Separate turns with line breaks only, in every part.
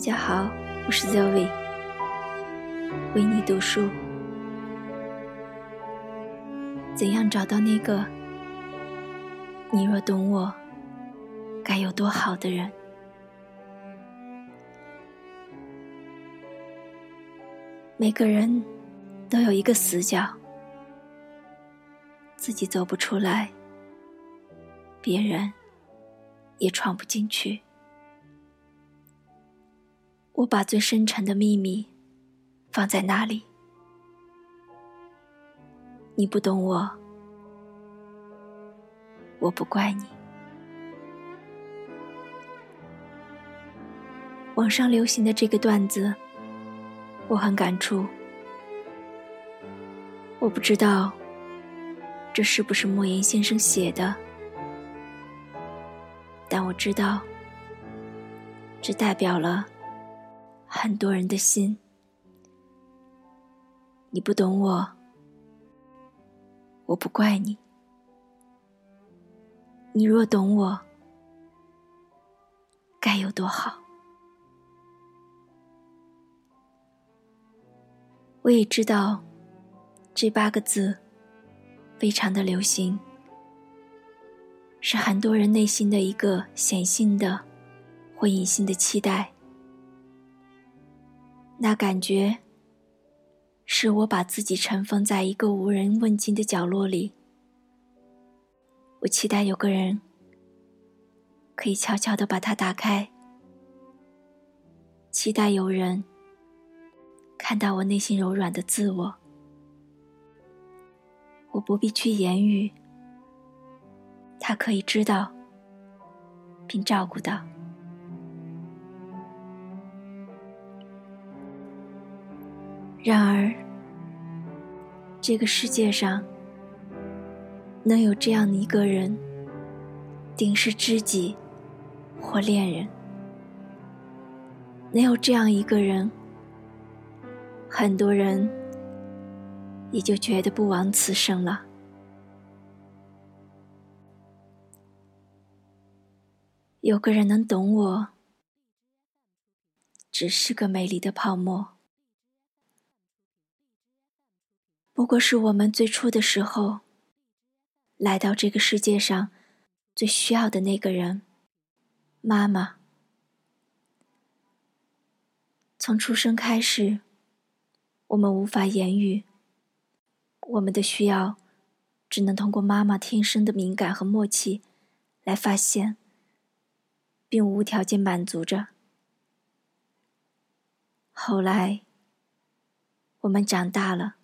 大家好，我是 Zoe，为你读书。怎样找到那个你若懂我，该有多好的人？每个人都有一个死角，自己走不出来，别人也闯不进去。我把最深沉的秘密放在那里。你不懂我，我不怪你。网上流行的这个段子，我很感触。我不知道这是不是莫言先生写的，但我知道，这代表了。很多人的心，你不懂我，我不怪你。你若懂我，该有多好。我也知道，这八个字非常的流行，是很多人内心的一个显性的或隐性的期待。那感觉，是我把自己尘封在一个无人问津的角落里。我期待有个人可以悄悄的把它打开，期待有人看到我内心柔软的自我。我不必去言语，他可以知道，并照顾到。然而，这个世界上能有这样的一个人，定是知己或恋人。能有这样一个人，很多人也就觉得不枉此生了。有个人能懂我，只是个美丽的泡沫。不过是我们最初的时候，来到这个世界上最需要的那个人——妈妈。从出生开始，我们无法言语，我们的需要只能通过妈妈天生的敏感和默契来发现，并无条件满足着。后来，我们长大了。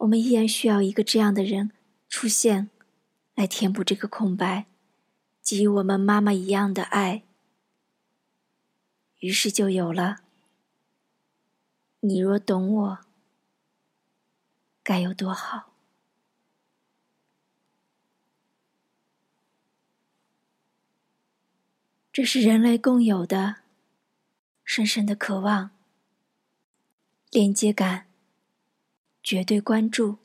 我们依然需要一个这样的人出现，来填补这个空白，给予我们妈妈一样的爱。于是就有了“你若懂我，该有多好”。这是人类共有的深深的渴望，连接感。绝对关注。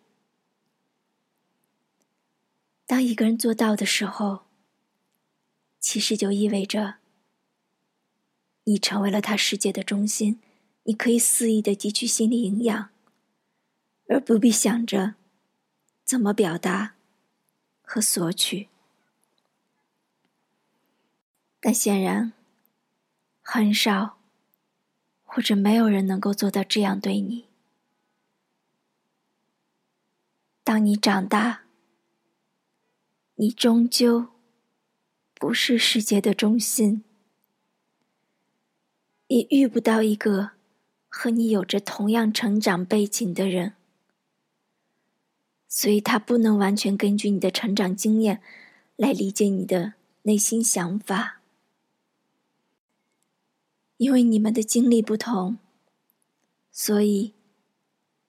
当一个人做到的时候，其实就意味着你成为了他世界的中心。你可以肆意的汲取心理营养，而不必想着怎么表达和索取。但显然，很少或者没有人能够做到这样对你。当你长大，你终究不是世界的中心，也遇不到一个和你有着同样成长背景的人，所以他不能完全根据你的成长经验来理解你的内心想法，因为你们的经历不同，所以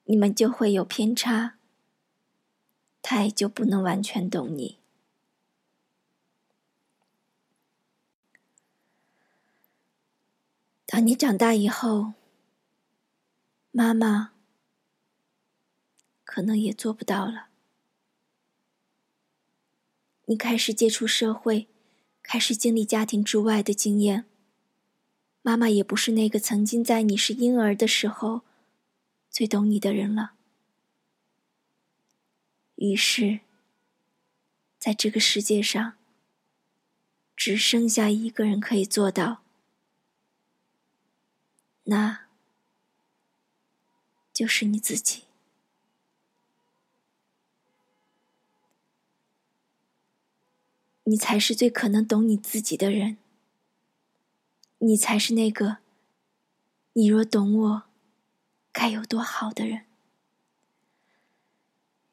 你们就会有偏差。他也就不能完全懂你。当你长大以后，妈妈可能也做不到了。你开始接触社会，开始经历家庭之外的经验，妈妈也不是那个曾经在你是婴儿的时候最懂你的人了。于是，在这个世界上，只剩下一个人可以做到，那就是你自己。你才是最可能懂你自己的人。你才是那个，你若懂我，该有多好的人。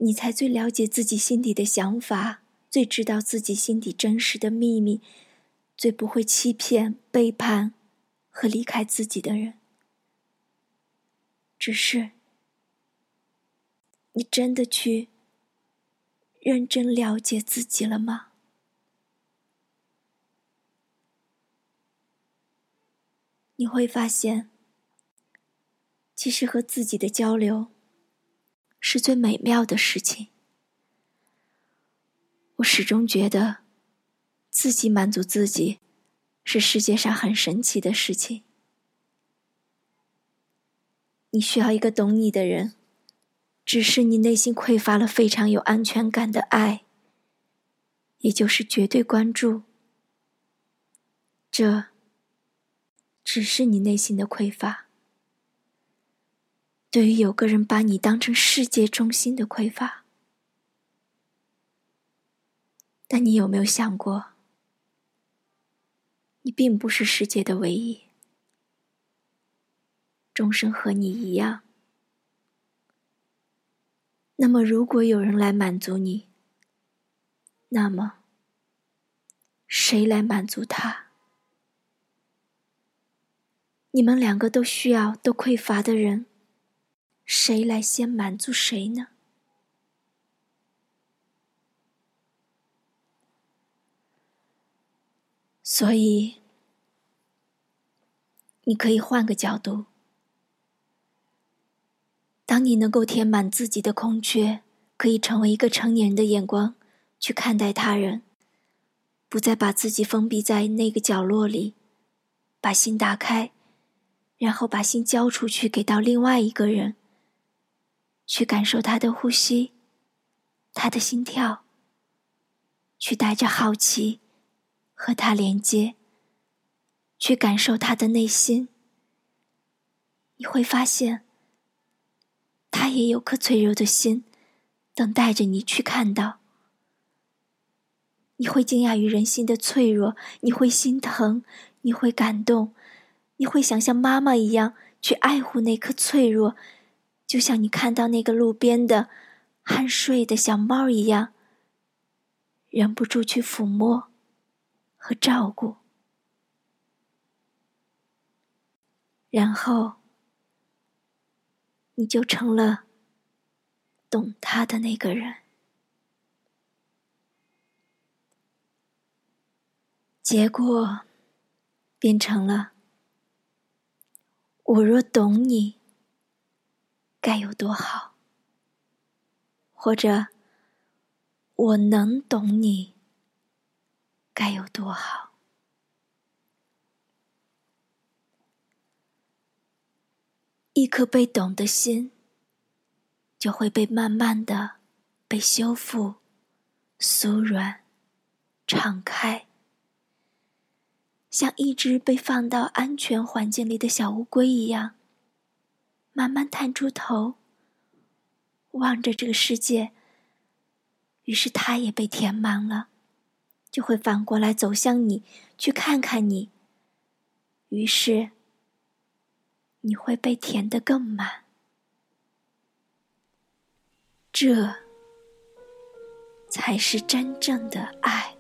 你才最了解自己心底的想法，最知道自己心底真实的秘密，最不会欺骗、背叛和离开自己的人。只是，你真的去认真了解自己了吗？你会发现，其实和自己的交流是最美妙的事情。我始终觉得，自己满足自己，是世界上很神奇的事情。你需要一个懂你的人，只是你内心匮乏了非常有安全感的爱，也就是绝对关注。这。只是你内心的匮乏，对于有个人把你当成世界中心的匮乏。但你有没有想过，你并不是世界的唯一，众生和你一样。那么，如果有人来满足你，那么谁来满足他？你们两个都需要、都匮乏的人，谁来先满足谁呢？所以，你可以换个角度：当你能够填满自己的空缺，可以成为一个成年人的眼光去看待他人，不再把自己封闭在那个角落里，把心打开。然后把心交出去，给到另外一个人，去感受他的呼吸，他的心跳，去带着好奇和他连接，去感受他的内心。你会发现，他也有颗脆弱的心，等待着你去看到。你会惊讶于人心的脆弱，你会心疼，你会感动。你会想像妈妈一样去爱护那颗脆弱，就像你看到那个路边的酣睡的小猫一样，忍不住去抚摸和照顾，然后你就成了懂他的那个人，结果变成了。我若懂你，该有多好；或者我能懂你，该有多好。一颗被懂的心，就会被慢慢的被修复、酥软、敞开。像一只被放到安全环境里的小乌龟一样，慢慢探出头，望着这个世界。于是它也被填满了，就会反过来走向你，去看看你。于是你会被填得更满。这才是真正的爱。